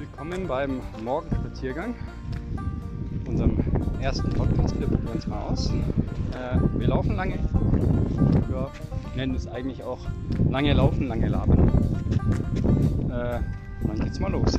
willkommen beim Morgenspaziergang, unserem ersten Podcast. Wir probieren es mal aus. Äh, wir laufen lange. Wir nennen es eigentlich auch lange laufen, lange labern. Äh, dann geht's mal los.